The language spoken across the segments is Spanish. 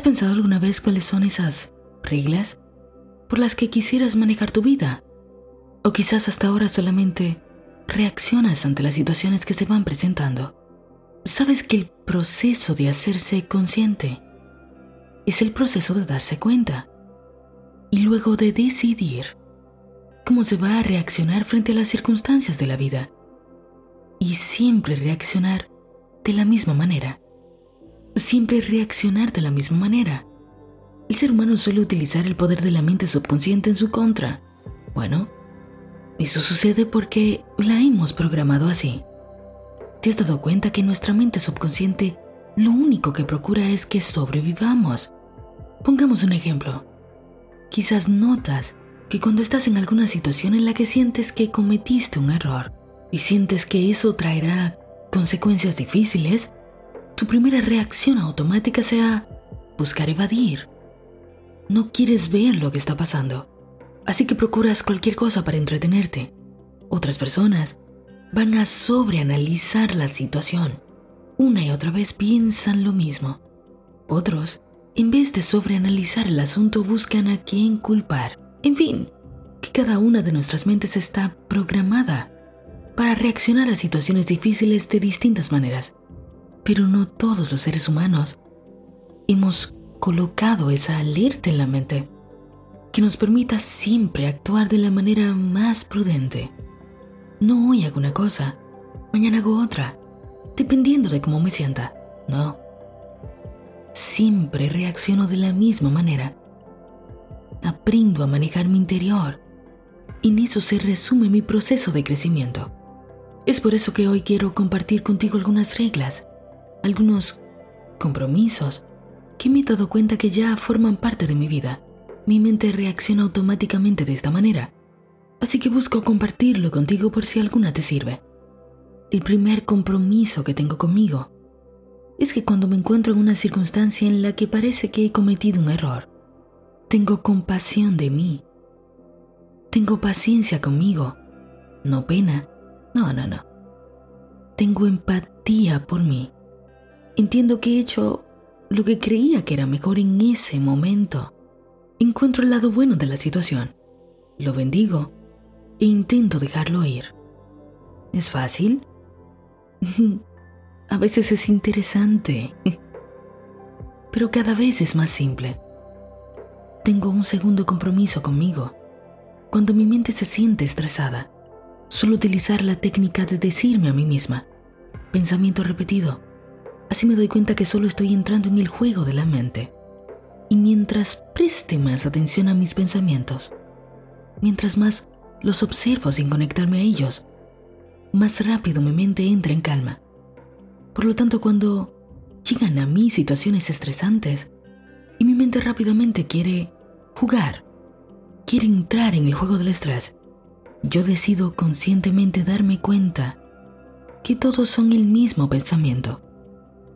¿Has pensado alguna vez cuáles son esas reglas por las que quisieras manejar tu vida? O quizás hasta ahora solamente reaccionas ante las situaciones que se van presentando. Sabes que el proceso de hacerse consciente es el proceso de darse cuenta y luego de decidir cómo se va a reaccionar frente a las circunstancias de la vida. Y siempre reaccionar de la misma manera. Siempre reaccionar de la misma manera. El ser humano suele utilizar el poder de la mente subconsciente en su contra. Bueno, eso sucede porque la hemos programado así. ¿Te has dado cuenta que nuestra mente subconsciente lo único que procura es que sobrevivamos? Pongamos un ejemplo. Quizás notas que cuando estás en alguna situación en la que sientes que cometiste un error y sientes que eso traerá consecuencias difíciles, tu primera reacción automática sea buscar evadir. No quieres ver lo que está pasando, así que procuras cualquier cosa para entretenerte. Otras personas van a sobreanalizar la situación. Una y otra vez piensan lo mismo. Otros en vez de sobreanalizar el asunto, buscan a quién culpar. En fin, que cada una de nuestras mentes está programada para reaccionar a situaciones difíciles de distintas maneras. Pero no todos los seres humanos hemos colocado esa alerta en la mente que nos permita siempre actuar de la manera más prudente. No hoy hago una cosa, mañana hago otra, dependiendo de cómo me sienta. No siempre reacciono de la misma manera. Aprendo a manejar mi interior. Y en eso se resume mi proceso de crecimiento. Es por eso que hoy quiero compartir contigo algunas reglas, algunos compromisos que me he dado cuenta que ya forman parte de mi vida. Mi mente reacciona automáticamente de esta manera, así que busco compartirlo contigo por si alguna te sirve. El primer compromiso que tengo conmigo es que cuando me encuentro en una circunstancia en la que parece que he cometido un error, tengo compasión de mí. Tengo paciencia conmigo. No pena. No, no, no. Tengo empatía por mí. Entiendo que he hecho lo que creía que era mejor en ese momento. Encuentro el lado bueno de la situación. Lo bendigo e intento dejarlo ir. ¿Es fácil? A veces es interesante, pero cada vez es más simple. Tengo un segundo compromiso conmigo. Cuando mi mente se siente estresada, suelo utilizar la técnica de decirme a mí misma, pensamiento repetido. Así me doy cuenta que solo estoy entrando en el juego de la mente. Y mientras preste más atención a mis pensamientos, mientras más los observo sin conectarme a ellos, más rápido mi mente entra en calma por lo tanto, cuando llegan a mí situaciones estresantes y mi mente rápidamente quiere jugar, quiere entrar en el juego del estrés, yo decido conscientemente darme cuenta que todos son el mismo pensamiento.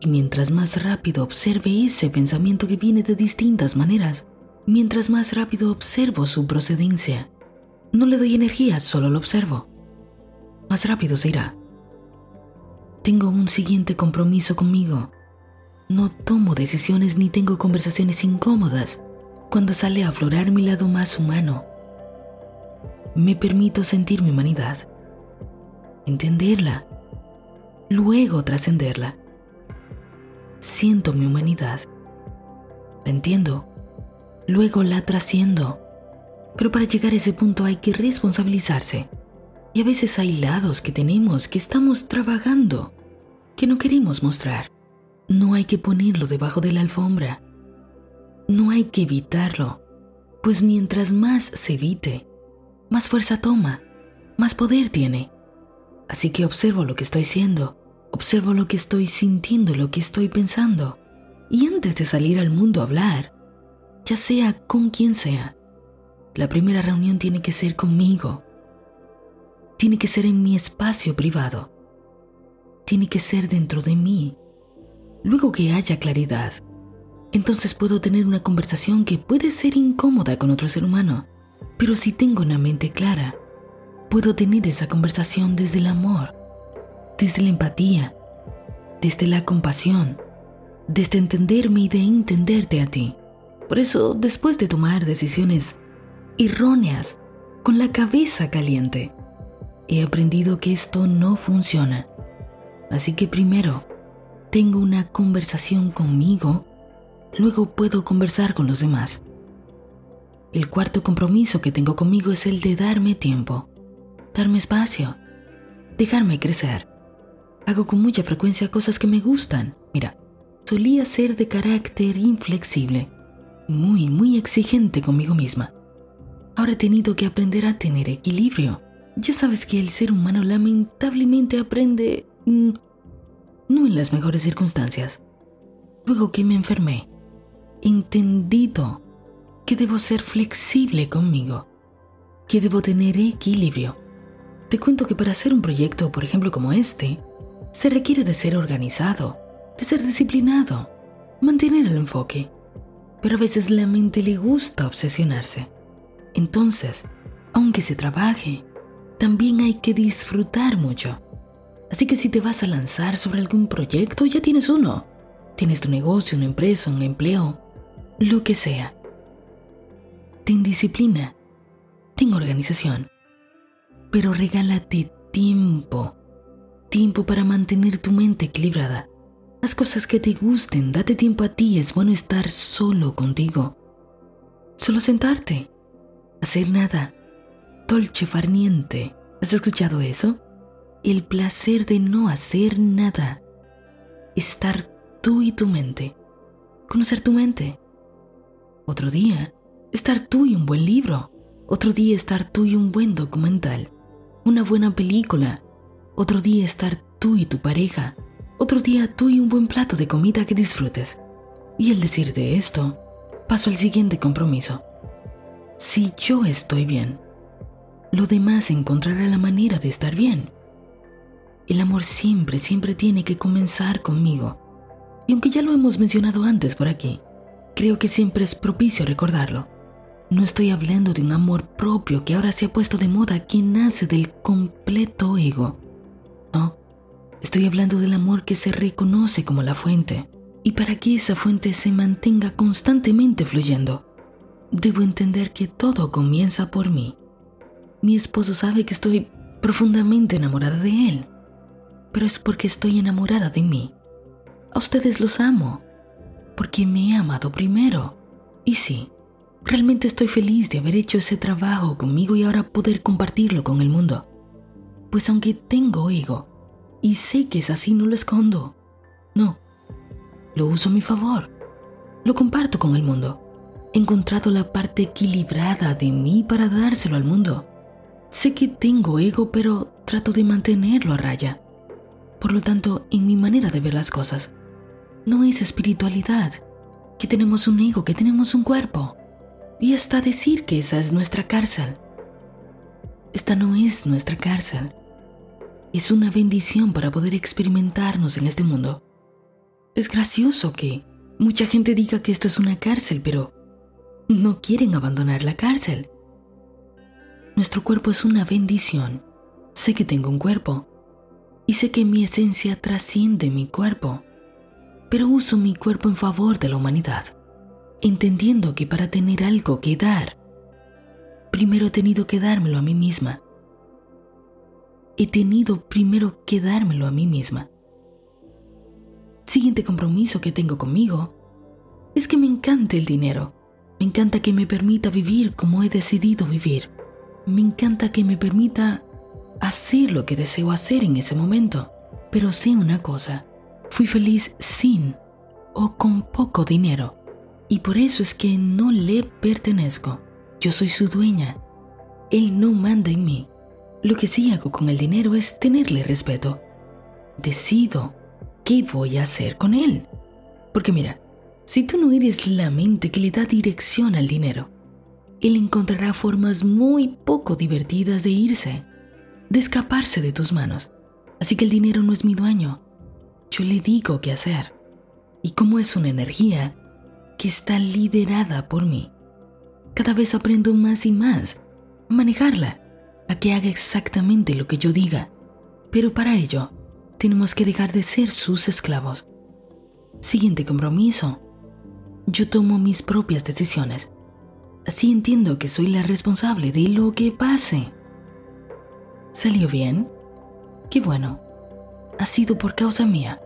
Y mientras más rápido observe ese pensamiento que viene de distintas maneras, mientras más rápido observo su procedencia, no le doy energía, solo lo observo. Más rápido se irá. Tengo un siguiente compromiso conmigo. No tomo decisiones ni tengo conversaciones incómodas cuando sale a aflorar mi lado más humano. Me permito sentir mi humanidad, entenderla, luego trascenderla. Siento mi humanidad, la entiendo, luego la trasciendo. Pero para llegar a ese punto hay que responsabilizarse. Y a veces hay lados que tenemos que estamos trabajando que no queremos mostrar. No hay que ponerlo debajo de la alfombra. No hay que evitarlo, pues mientras más se evite, más fuerza toma, más poder tiene. Así que observo lo que estoy siendo, observo lo que estoy sintiendo, lo que estoy pensando. Y antes de salir al mundo a hablar, ya sea con quien sea, la primera reunión tiene que ser conmigo. Tiene que ser en mi espacio privado tiene que ser dentro de mí. Luego que haya claridad, entonces puedo tener una conversación que puede ser incómoda con otro ser humano, pero si tengo una mente clara, puedo tener esa conversación desde el amor, desde la empatía, desde la compasión, desde entenderme y de entenderte a ti. Por eso, después de tomar decisiones erróneas, con la cabeza caliente, he aprendido que esto no funciona. Así que primero, tengo una conversación conmigo, luego puedo conversar con los demás. El cuarto compromiso que tengo conmigo es el de darme tiempo, darme espacio, dejarme crecer. Hago con mucha frecuencia cosas que me gustan. Mira, solía ser de carácter inflexible, muy, muy exigente conmigo misma. Ahora he tenido que aprender a tener equilibrio. Ya sabes que el ser humano lamentablemente aprende mm, no en las mejores circunstancias. Luego que me enfermé, entendido que debo ser flexible conmigo, que debo tener equilibrio. Te cuento que para hacer un proyecto, por ejemplo, como este, se requiere de ser organizado, de ser disciplinado, mantener el enfoque. Pero a veces la mente le gusta obsesionarse. Entonces, aunque se trabaje, también hay que disfrutar mucho. Así que si te vas a lanzar sobre algún proyecto, ya tienes uno. Tienes tu negocio, una empresa, un empleo, lo que sea. Ten disciplina, ten organización, pero regálate tiempo, tiempo para mantener tu mente equilibrada. Haz cosas que te gusten, date tiempo a ti, es bueno estar solo contigo. Solo sentarte, hacer nada, dolce farniente. ¿Has escuchado eso? el placer de no hacer nada, estar tú y tu mente, conocer tu mente. Otro día, estar tú y un buen libro. Otro día, estar tú y un buen documental. Una buena película. Otro día, estar tú y tu pareja. Otro día, tú y un buen plato de comida que disfrutes. Y al decirte esto, paso al siguiente compromiso. Si yo estoy bien, lo demás encontrará la manera de estar bien. El amor siempre, siempre tiene que comenzar conmigo. Y aunque ya lo hemos mencionado antes por aquí, creo que siempre es propicio recordarlo. No estoy hablando de un amor propio que ahora se ha puesto de moda que nace del completo ego. Estoy hablando del amor que se reconoce como la fuente. Y para que esa fuente se mantenga constantemente fluyendo, debo entender que todo comienza por mí. Mi esposo sabe que estoy profundamente enamorada de él pero es porque estoy enamorada de mí. A ustedes los amo, porque me he amado primero. Y sí, realmente estoy feliz de haber hecho ese trabajo conmigo y ahora poder compartirlo con el mundo. Pues aunque tengo ego, y sé que es así, no lo escondo. No, lo uso a mi favor. Lo comparto con el mundo. He encontrado la parte equilibrada de mí para dárselo al mundo. Sé que tengo ego, pero trato de mantenerlo a raya. Por lo tanto, en mi manera de ver las cosas, no es espiritualidad, que tenemos un ego, que tenemos un cuerpo. Y hasta decir que esa es nuestra cárcel. Esta no es nuestra cárcel. Es una bendición para poder experimentarnos en este mundo. Es gracioso que mucha gente diga que esto es una cárcel, pero no quieren abandonar la cárcel. Nuestro cuerpo es una bendición. Sé que tengo un cuerpo, y sé que mi esencia trasciende mi cuerpo, pero uso mi cuerpo en favor de la humanidad, entendiendo que para tener algo que dar, primero he tenido que dármelo a mí misma. He tenido primero que dármelo a mí misma. Siguiente compromiso que tengo conmigo es que me encanta el dinero. Me encanta que me permita vivir como he decidido vivir. Me encanta que me permita hacer lo que deseo hacer en ese momento. Pero sé una cosa, fui feliz sin o con poco dinero. Y por eso es que no le pertenezco. Yo soy su dueña. Él no manda en mí. Lo que sí hago con el dinero es tenerle respeto. Decido qué voy a hacer con él. Porque mira, si tú no eres la mente que le da dirección al dinero, él encontrará formas muy poco divertidas de irse de escaparse de tus manos. Así que el dinero no es mi dueño. Yo le digo qué hacer. Y como es una energía que está liderada por mí, cada vez aprendo más y más a manejarla, a que haga exactamente lo que yo diga. Pero para ello, tenemos que dejar de ser sus esclavos. Siguiente compromiso. Yo tomo mis propias decisiones. Así entiendo que soy la responsable de lo que pase. ¿Salió bien? Qué bueno. Ha sido por causa mía.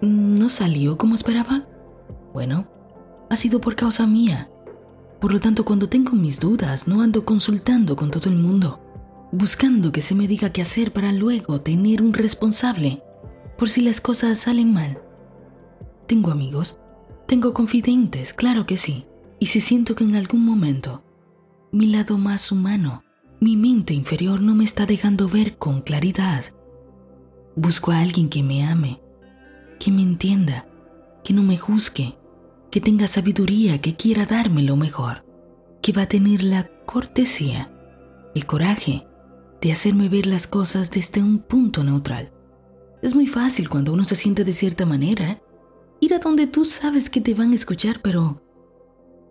¿No salió como esperaba? Bueno, ha sido por causa mía. Por lo tanto, cuando tengo mis dudas, no ando consultando con todo el mundo, buscando que se me diga qué hacer para luego tener un responsable por si las cosas salen mal. Tengo amigos, tengo confidentes, claro que sí. Y si siento que en algún momento mi lado más humano, mi mente inferior no me está dejando ver con claridad, busco a alguien que me ame, que me entienda, que no me juzgue, que tenga sabiduría, que quiera darme lo mejor, que va a tener la cortesía, el coraje de hacerme ver las cosas desde un punto neutral. Es muy fácil cuando uno se siente de cierta manera ir a donde tú sabes que te van a escuchar, pero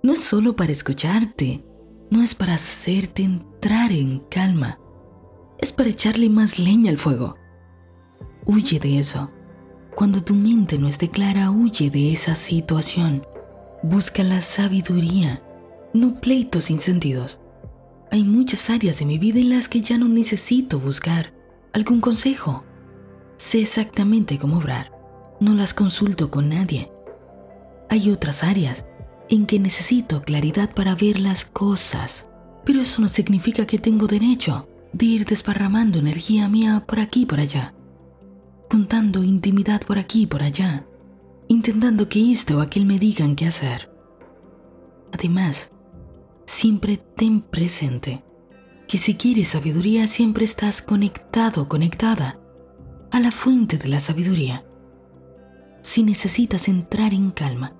no es solo para escucharte, no es para hacerte entrar en calma, es para echarle más leña al fuego. Huye de eso. Cuando tu mente no esté clara, huye de esa situación. Busca la sabiduría, no pleitos sin sentidos. Hay muchas áreas en mi vida en las que ya no necesito buscar algún consejo. Sé exactamente cómo obrar. No las consulto con nadie. Hay otras áreas en que necesito claridad para ver las cosas, pero eso no significa que tengo derecho de ir desparramando energía mía por aquí y por allá, contando intimidad por aquí y por allá, intentando que esto o aquel me digan qué hacer. Además, siempre ten presente que si quieres sabiduría siempre estás conectado, conectada a la fuente de la sabiduría. Si necesitas entrar en calma,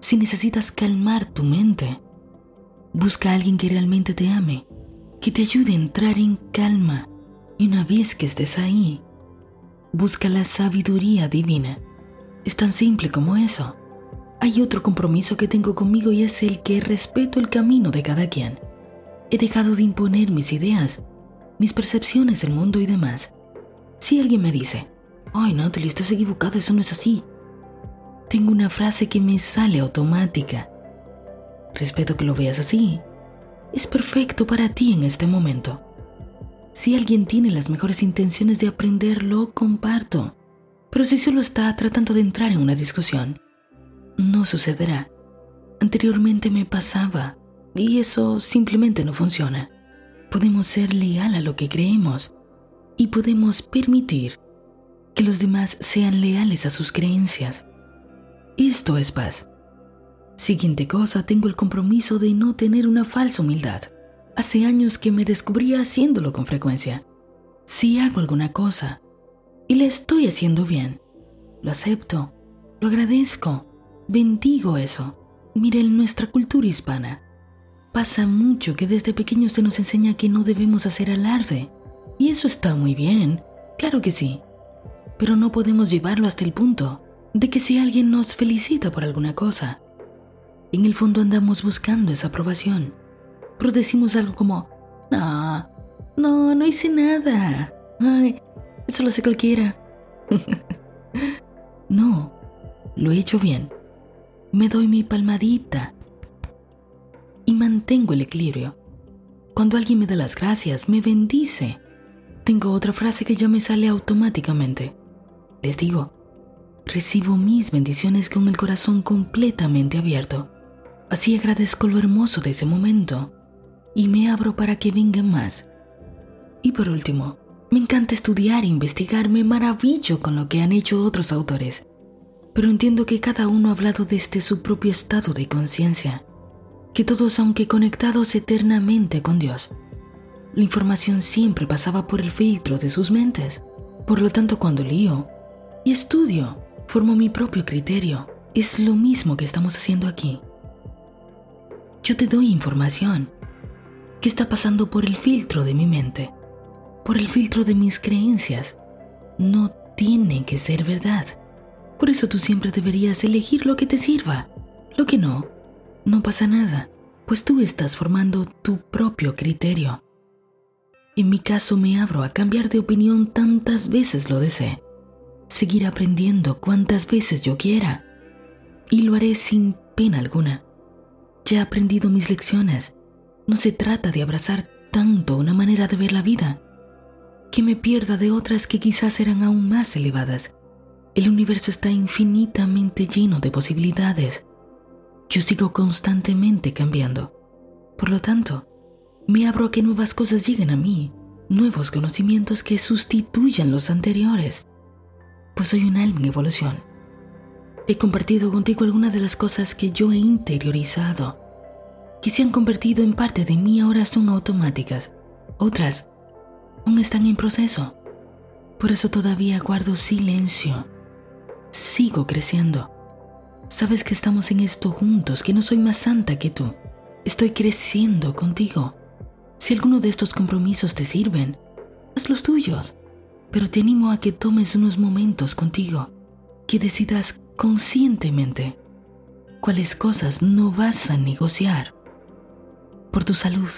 si necesitas calmar tu mente, busca a alguien que realmente te ame, que te ayude a entrar en calma. Y una vez que estés ahí, busca la sabiduría divina es tan simple como eso. Hay otro compromiso que tengo conmigo y es el que respeto el camino de cada quien. He dejado de imponer mis ideas, mis percepciones del mundo y demás. Si alguien me dice, ay Natalie, estás equivocado, eso no es así. Tengo una frase que me sale automática. Respeto que lo veas así. Es perfecto para ti en este momento. Si alguien tiene las mejores intenciones de aprender, lo comparto. Pero si solo está tratando de entrar en una discusión, no sucederá. Anteriormente me pasaba y eso simplemente no funciona. Podemos ser leal a lo que creemos y podemos permitir que los demás sean leales a sus creencias. Esto es paz. Siguiente cosa, tengo el compromiso de no tener una falsa humildad. Hace años que me descubrí haciéndolo con frecuencia. Si hago alguna cosa y le estoy haciendo bien. Lo acepto, lo agradezco, bendigo eso. Mire, en nuestra cultura hispana pasa mucho que desde pequeños se nos enseña que no debemos hacer alarde. Y eso está muy bien, claro que sí. Pero no podemos llevarlo hasta el punto de que si alguien nos felicita por alguna cosa, en el fondo andamos buscando esa aprobación. Pero decimos algo como, no, no, no hice nada. Ay, eso lo hace cualquiera. no, lo he hecho bien. Me doy mi palmadita y mantengo el equilibrio. Cuando alguien me da las gracias, me bendice. Tengo otra frase que ya me sale automáticamente. Les digo, recibo mis bendiciones con el corazón completamente abierto. Así agradezco lo hermoso de ese momento y me abro para que vengan más. Y por último, me encanta estudiar e investigar, me maravillo con lo que han hecho otros autores, pero entiendo que cada uno ha hablado desde su propio estado de conciencia, que todos aunque conectados eternamente con Dios, la información siempre pasaba por el filtro de sus mentes. Por lo tanto, cuando lío y estudio, formo mi propio criterio. Es lo mismo que estamos haciendo aquí. Yo te doy información que está pasando por el filtro de mi mente por el filtro de mis creencias. No tiene que ser verdad. Por eso tú siempre deberías elegir lo que te sirva. Lo que no, no pasa nada, pues tú estás formando tu propio criterio. En mi caso me abro a cambiar de opinión tantas veces lo desee. Seguir aprendiendo cuantas veces yo quiera. y lo haré sin pena alguna. Ya he aprendido mis lecciones. No se trata de abrazar tanto una manera de ver la vida que me pierda de otras que quizás serán aún más elevadas. El universo está infinitamente lleno de posibilidades. Yo sigo constantemente cambiando. Por lo tanto, me abro a que nuevas cosas lleguen a mí, nuevos conocimientos que sustituyan los anteriores, pues soy un alma en evolución. He compartido contigo algunas de las cosas que yo he interiorizado, que se han convertido en parte de mí ahora son automáticas. Otras aún están en proceso. Por eso todavía guardo silencio. Sigo creciendo. Sabes que estamos en esto juntos, que no soy más santa que tú. Estoy creciendo contigo. Si alguno de estos compromisos te sirven, haz los tuyos. Pero te animo a que tomes unos momentos contigo, que decidas conscientemente cuáles cosas no vas a negociar. Por tu salud,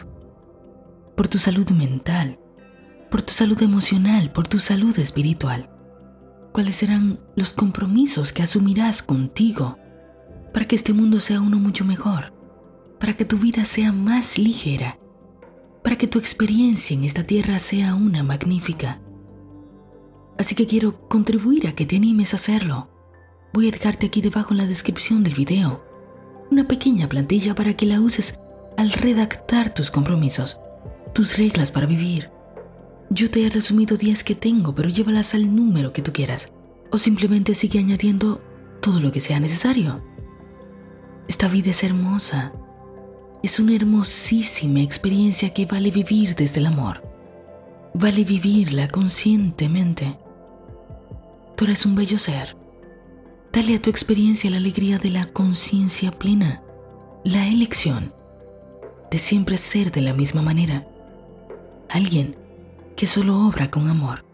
por tu salud mental, por tu salud emocional, por tu salud espiritual. ¿Cuáles serán los compromisos que asumirás contigo para que este mundo sea uno mucho mejor? Para que tu vida sea más ligera? Para que tu experiencia en esta tierra sea una magnífica? Así que quiero contribuir a que te animes a hacerlo Voy a dejarte aquí debajo en la descripción del video una pequeña plantilla para que la uses al redactar tus compromisos, tus reglas para vivir. Yo te he resumido 10 que tengo, pero llévalas al número que tú quieras. O simplemente sigue añadiendo todo lo que sea necesario. Esta vida es hermosa. Es una hermosísima experiencia que vale vivir desde el amor. Vale vivirla conscientemente. Tú eres un bello ser Dale a tu experiencia la alegría de la conciencia plena, la elección de siempre ser de la misma manera. Alguien que solo obra con amor.